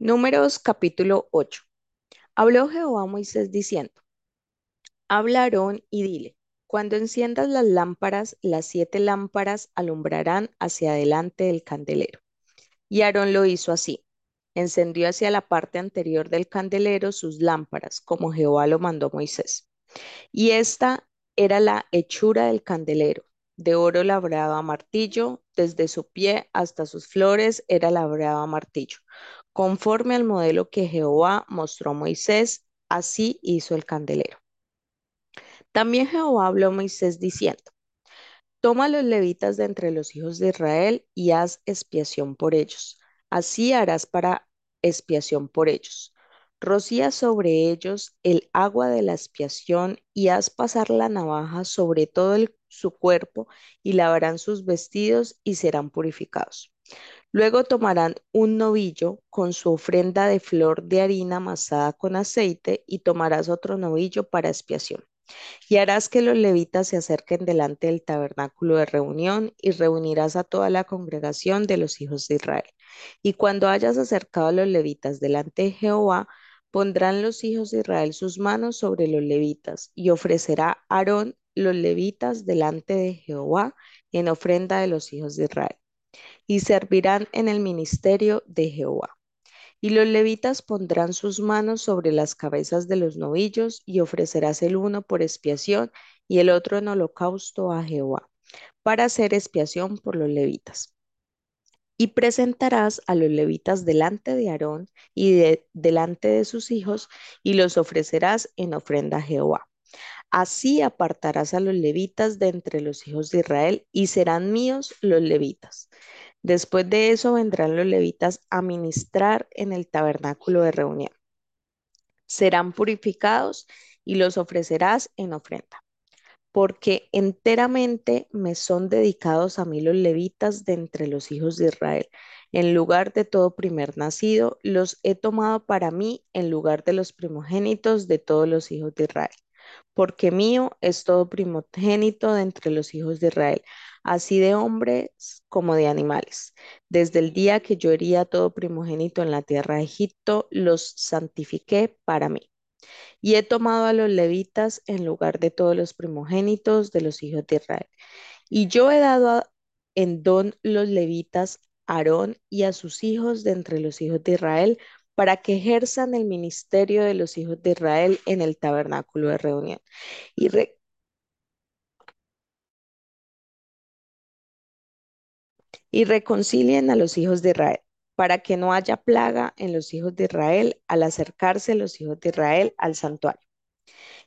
Números capítulo 8. Habló Jehová a Moisés diciendo, Habla a Aarón y dile, cuando enciendas las lámparas, las siete lámparas alumbrarán hacia adelante del candelero. Y Aarón lo hizo así. Encendió hacia la parte anterior del candelero sus lámparas, como Jehová lo mandó Moisés. Y esta era la hechura del candelero. De oro labrado a martillo, desde su pie hasta sus flores era labrado a martillo. Conforme al modelo que Jehová mostró a Moisés, así hizo el candelero. También Jehová habló a Moisés diciendo, Toma a los levitas de entre los hijos de Israel y haz expiación por ellos. Así harás para expiación por ellos. Rocía sobre ellos el agua de la expiación y haz pasar la navaja sobre todo su cuerpo y lavarán sus vestidos y serán purificados. Luego tomarán un novillo con su ofrenda de flor de harina amasada con aceite y tomarás otro novillo para expiación. Y harás que los levitas se acerquen delante del tabernáculo de reunión y reunirás a toda la congregación de los hijos de Israel. Y cuando hayas acercado a los levitas delante de Jehová, pondrán los hijos de Israel sus manos sobre los levitas y ofrecerá Aarón los levitas delante de Jehová en ofrenda de los hijos de Israel y servirán en el ministerio de Jehová. Y los levitas pondrán sus manos sobre las cabezas de los novillos y ofrecerás el uno por expiación y el otro en holocausto a Jehová, para hacer expiación por los levitas. Y presentarás a los levitas delante de Aarón y de- delante de sus hijos y los ofrecerás en ofrenda a Jehová. Así apartarás a los levitas de entre los hijos de Israel y serán míos los levitas. Después de eso vendrán los levitas a ministrar en el tabernáculo de reunión. Serán purificados y los ofrecerás en ofrenda, porque enteramente me son dedicados a mí los levitas de entre los hijos de Israel. En lugar de todo primer nacido, los he tomado para mí en lugar de los primogénitos de todos los hijos de Israel porque mío es todo primogénito de entre los hijos de Israel, así de hombres como de animales. Desde el día que yo hería todo primogénito en la tierra de Egipto, los santifiqué para mí. Y he tomado a los levitas en lugar de todos los primogénitos de los hijos de Israel. Y yo he dado en don los levitas a Aarón y a sus hijos de entre los hijos de Israel para que ejerzan el ministerio de los hijos de Israel en el tabernáculo de reunión y, re- y reconcilien a los hijos de Israel, para que no haya plaga en los hijos de Israel al acercarse los hijos de Israel al santuario.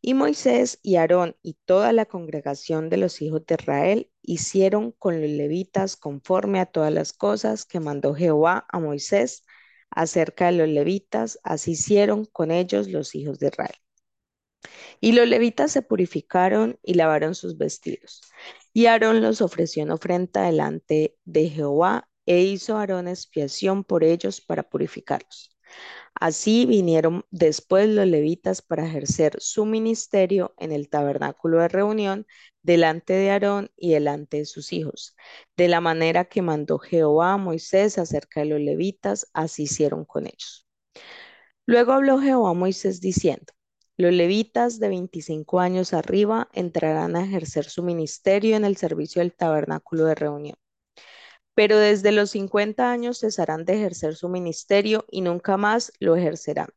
Y Moisés y Aarón y toda la congregación de los hijos de Israel hicieron con los levitas conforme a todas las cosas que mandó Jehová a Moisés acerca de los levitas, así hicieron con ellos los hijos de Israel. Y los levitas se purificaron y lavaron sus vestidos. Y Aarón los ofreció en ofrenda delante de Jehová, e hizo Aarón expiación por ellos para purificarlos. Así vinieron después los levitas para ejercer su ministerio en el tabernáculo de reunión delante de Aarón y delante de sus hijos. De la manera que mandó Jehová a Moisés acerca de los levitas, así hicieron con ellos. Luego habló Jehová a Moisés diciendo, los levitas de 25 años arriba entrarán a ejercer su ministerio en el servicio del tabernáculo de reunión. Pero desde los 50 años cesarán de ejercer su ministerio y nunca más lo ejercerán.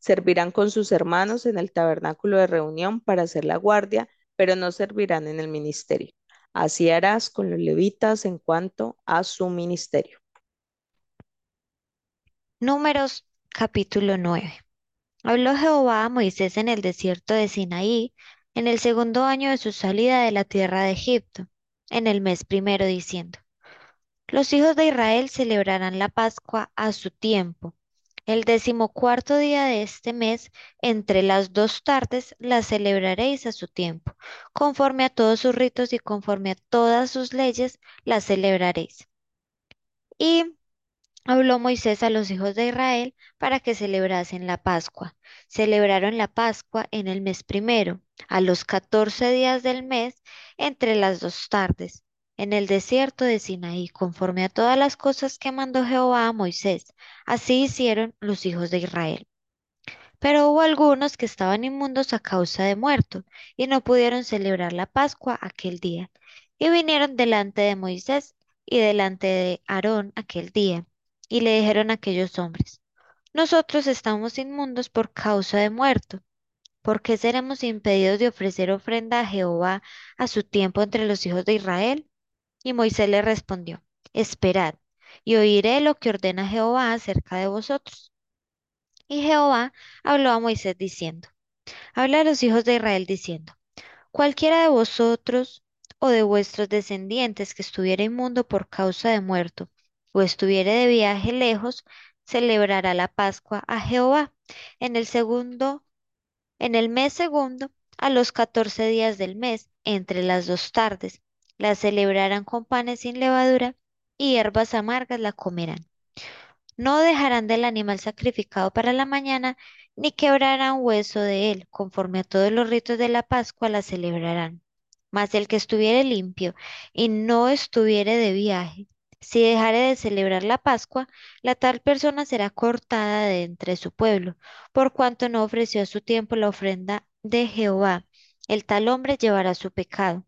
Servirán con sus hermanos en el tabernáculo de reunión para hacer la guardia, pero no servirán en el ministerio. Así harás con los levitas en cuanto a su ministerio. Números capítulo 9. Habló Jehová a Moisés en el desierto de Sinaí, en el segundo año de su salida de la tierra de Egipto, en el mes primero, diciendo, Los hijos de Israel celebrarán la Pascua a su tiempo. El decimocuarto día de este mes, entre las dos tardes, la celebraréis a su tiempo. Conforme a todos sus ritos y conforme a todas sus leyes, la celebraréis. Y Habló Moisés a los hijos de Israel para que celebrasen la Pascua. Celebraron la Pascua en el mes primero, a los catorce días del mes, entre las dos tardes. En el desierto de Sinaí, conforme a todas las cosas que mandó Jehová a Moisés. Así hicieron los hijos de Israel. Pero hubo algunos que estaban inmundos a causa de muerto, y no pudieron celebrar la Pascua aquel día. Y vinieron delante de Moisés y delante de Aarón aquel día, y le dijeron a aquellos hombres, Nosotros estamos inmundos por causa de muerto. ¿Por qué seremos impedidos de ofrecer ofrenda a Jehová a su tiempo entre los hijos de Israel? Y Moisés le respondió, Esperad, y oiré lo que ordena Jehová acerca de vosotros. Y Jehová habló a Moisés diciendo, Habla a los hijos de Israel diciendo, Cualquiera de vosotros o de vuestros descendientes que estuviera inmundo por causa de muerto, o estuviere de viaje lejos, celebrará la Pascua a Jehová en el segundo, en el mes segundo, a los catorce días del mes, entre las dos tardes. La celebrarán con panes sin levadura y hierbas amargas la comerán. No dejarán del animal sacrificado para la mañana, ni quebrarán hueso de él, conforme a todos los ritos de la Pascua la celebrarán. Mas el que estuviere limpio y no estuviere de viaje, si dejare de celebrar la Pascua, la tal persona será cortada de entre su pueblo, por cuanto no ofreció a su tiempo la ofrenda de Jehová. El tal hombre llevará su pecado.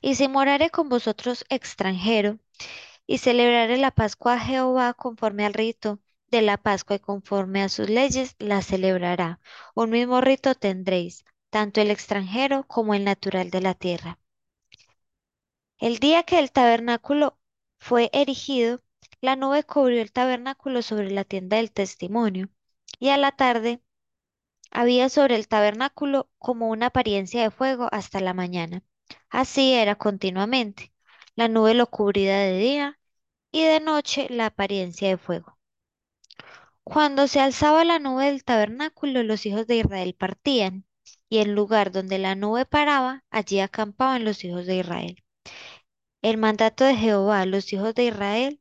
Y si morare con vosotros extranjero, y celebraré la Pascua a Jehová conforme al rito de la Pascua y conforme a sus leyes la celebrará. Un mismo rito tendréis, tanto el extranjero como el natural de la tierra. El día que el tabernáculo fue erigido, la nube cubrió el tabernáculo sobre la tienda del testimonio, y a la tarde había sobre el tabernáculo como una apariencia de fuego hasta la mañana. Así era continuamente. La nube lo cubría de día y de noche la apariencia de fuego. Cuando se alzaba la nube del tabernáculo, los hijos de Israel partían, y el lugar donde la nube paraba, allí acampaban los hijos de Israel. El mandato de Jehová, los hijos de Israel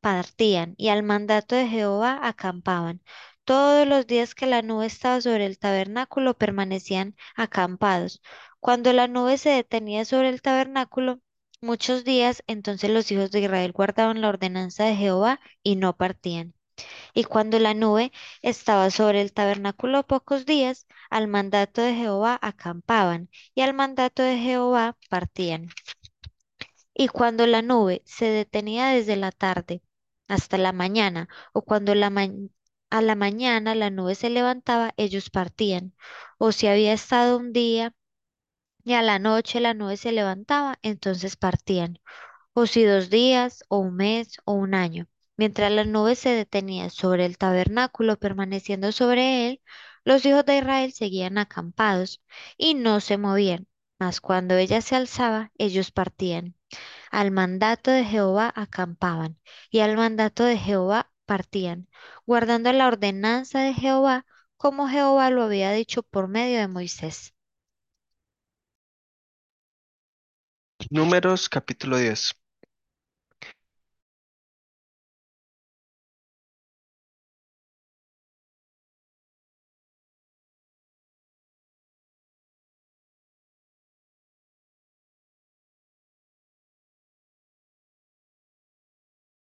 partían, y al mandato de Jehová acampaban. Todos los días que la nube estaba sobre el tabernáculo permanecían acampados. Cuando la nube se detenía sobre el tabernáculo, muchos días, entonces los hijos de Israel guardaban la ordenanza de Jehová y no partían. Y cuando la nube estaba sobre el tabernáculo pocos días, al mandato de Jehová acampaban, y al mandato de Jehová partían. Y cuando la nube se detenía desde la tarde hasta la mañana, o cuando la ma- a la mañana la nube se levantaba, ellos partían. O si había estado un día y a la noche la nube se levantaba, entonces partían. O si dos días, o un mes, o un año. Mientras la nube se detenía sobre el tabernáculo, permaneciendo sobre él, los hijos de Israel seguían acampados y no se movían. Mas cuando ella se alzaba, ellos partían. Al mandato de Jehová acampaban, y al mandato de Jehová partían, guardando la ordenanza de Jehová, como Jehová lo había dicho por medio de Moisés. Números capítulo 10.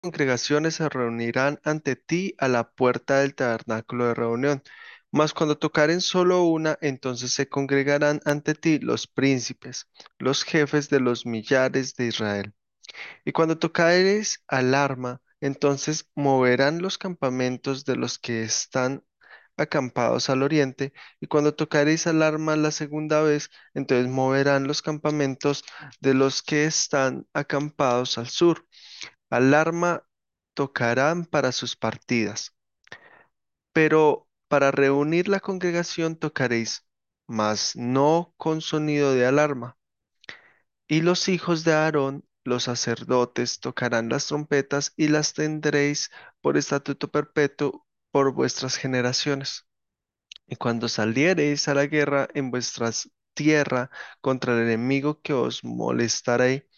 Congregaciones se reunirán ante ti a la puerta del tabernáculo de reunión. Mas cuando tocaren solo una, entonces se congregarán ante ti los príncipes, los jefes de los millares de Israel. Y cuando tocares alarma, entonces moverán los campamentos de los que están acampados al oriente, y cuando tocaréis alarma la segunda vez, entonces moverán los campamentos de los que están acampados al sur. Alarma tocarán para sus partidas, pero para reunir la congregación tocaréis, mas no con sonido de alarma. Y los hijos de Aarón, los sacerdotes, tocarán las trompetas y las tendréis por estatuto perpetuo por vuestras generaciones. Y cuando saliereis a la guerra en vuestra tierra contra el enemigo que os molestaré,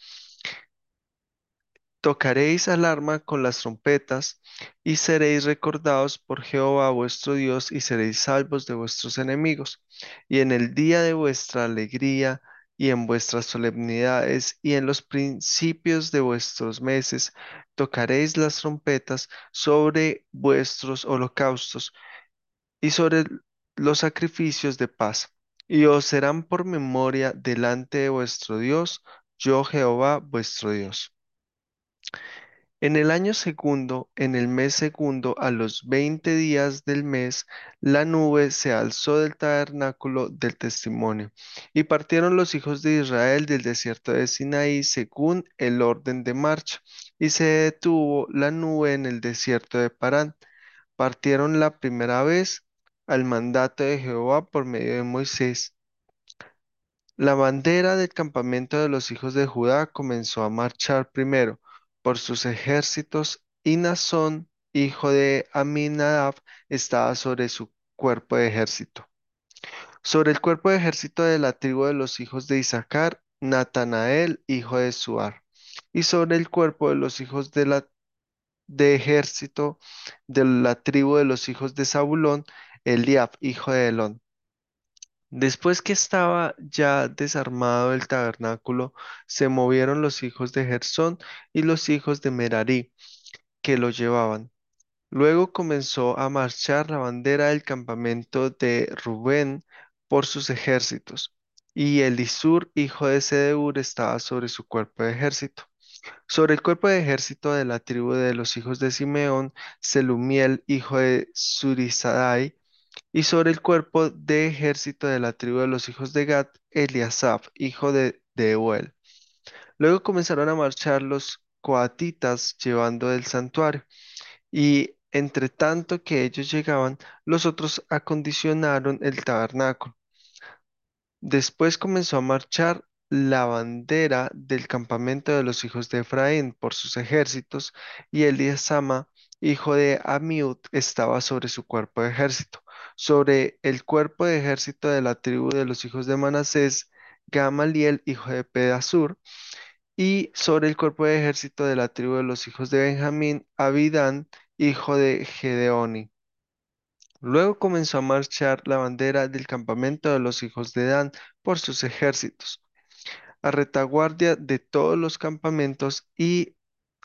tocaréis alarma con las trompetas y seréis recordados por Jehová vuestro Dios y seréis salvos de vuestros enemigos. Y en el día de vuestra alegría y en vuestras solemnidades y en los principios de vuestros meses tocaréis las trompetas sobre vuestros holocaustos y sobre los sacrificios de paz, y os serán por memoria delante de vuestro Dios, yo Jehová vuestro Dios. En el año segundo, en el mes segundo, a los veinte días del mes, la nube se alzó del tabernáculo del testimonio, y partieron los hijos de Israel del desierto de Sinaí según el orden de marcha, y se detuvo la nube en el desierto de Parán. Partieron la primera vez al mandato de Jehová por medio de Moisés. La bandera del campamento de los hijos de Judá comenzó a marchar primero por sus ejércitos y hijo de Aminadab, estaba sobre su cuerpo de ejército. Sobre el cuerpo de ejército de la tribu de los hijos de Isaacar, Natanael, hijo de Suar. Y sobre el cuerpo de los hijos de la de ejército de la tribu de los hijos de Zabulón, Eliab, hijo de Elón. Después que estaba ya desarmado el tabernáculo, se movieron los hijos de Gersón y los hijos de Merarí, que lo llevaban. Luego comenzó a marchar la bandera del campamento de Rubén por sus ejércitos, y Elisur, hijo de Sedeur, estaba sobre su cuerpo de ejército. Sobre el cuerpo de ejército de la tribu de los hijos de Simeón, Selumiel, hijo de Surizadai, y sobre el cuerpo de ejército de la tribu de los hijos de Gad, Eliasaph, hijo de Deuel. Luego comenzaron a marchar los coatitas llevando el santuario, y entre tanto que ellos llegaban, los otros acondicionaron el tabernáculo. Después comenzó a marchar la bandera del campamento de los hijos de Efraín por sus ejércitos, y Eliasama, hijo de Amiud, estaba sobre su cuerpo de ejército. Sobre el cuerpo de ejército de la tribu de los hijos de Manasés, Gamaliel, hijo de Pedasur, y sobre el cuerpo de ejército de la tribu de los hijos de Benjamín, Abidán, hijo de Gedeoni. Luego comenzó a marchar la bandera del campamento de los hijos de Dan por sus ejércitos, a retaguardia de todos los campamentos, y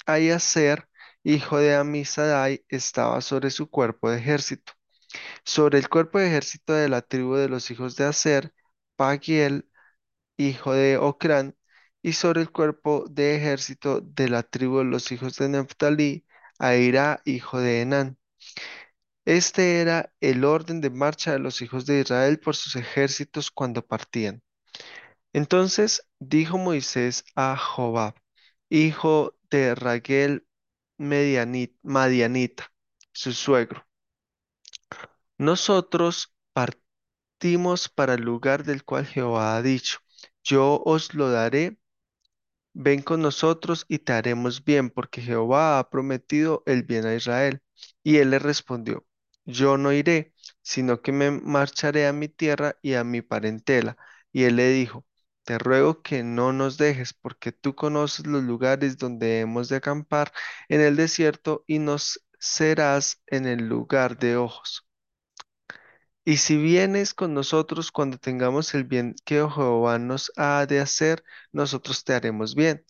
Ayaser, hijo de Amisadai, estaba sobre su cuerpo de ejército. Sobre el cuerpo de ejército de la tribu de los hijos de Aser, Pagiel, hijo de Ocrán, y sobre el cuerpo de ejército de la tribu de los hijos de Neftalí, Aira, hijo de Enán. Este era el orden de marcha de los hijos de Israel por sus ejércitos cuando partían. Entonces dijo Moisés a Jobab, hijo de Raguel Medianit- Madianita, su suegro, nosotros partimos para el lugar del cual Jehová ha dicho, yo os lo daré Ven con nosotros y te haremos bien, porque Jehová ha prometido el bien a Israel. Y él le respondió, Yo no iré, sino que me marcharé a mi tierra y a mi parentela. Y él le dijo, Te ruego que no nos dejes, porque tú conoces los lugares donde hemos de acampar en el desierto y nos serás en el lugar de ojos. Y si vienes con nosotros cuando tengamos el bien que Jehová nos ha de hacer, nosotros te haremos bien.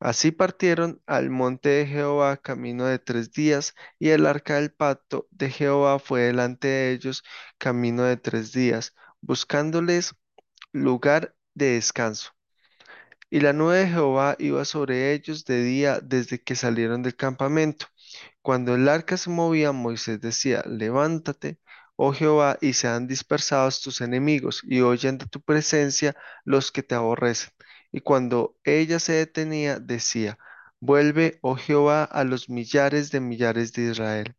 Así partieron al monte de Jehová camino de tres días, y el arca del pacto de Jehová fue delante de ellos camino de tres días, buscándoles lugar de descanso. Y la nube de Jehová iba sobre ellos de día desde que salieron del campamento. Cuando el arca se movía, Moisés decía, levántate, oh Jehová, y sean dispersados tus enemigos, y oyen de tu presencia los que te aborrecen. Y cuando ella se detenía, decía, vuelve, oh Jehová, a los millares de millares de Israel.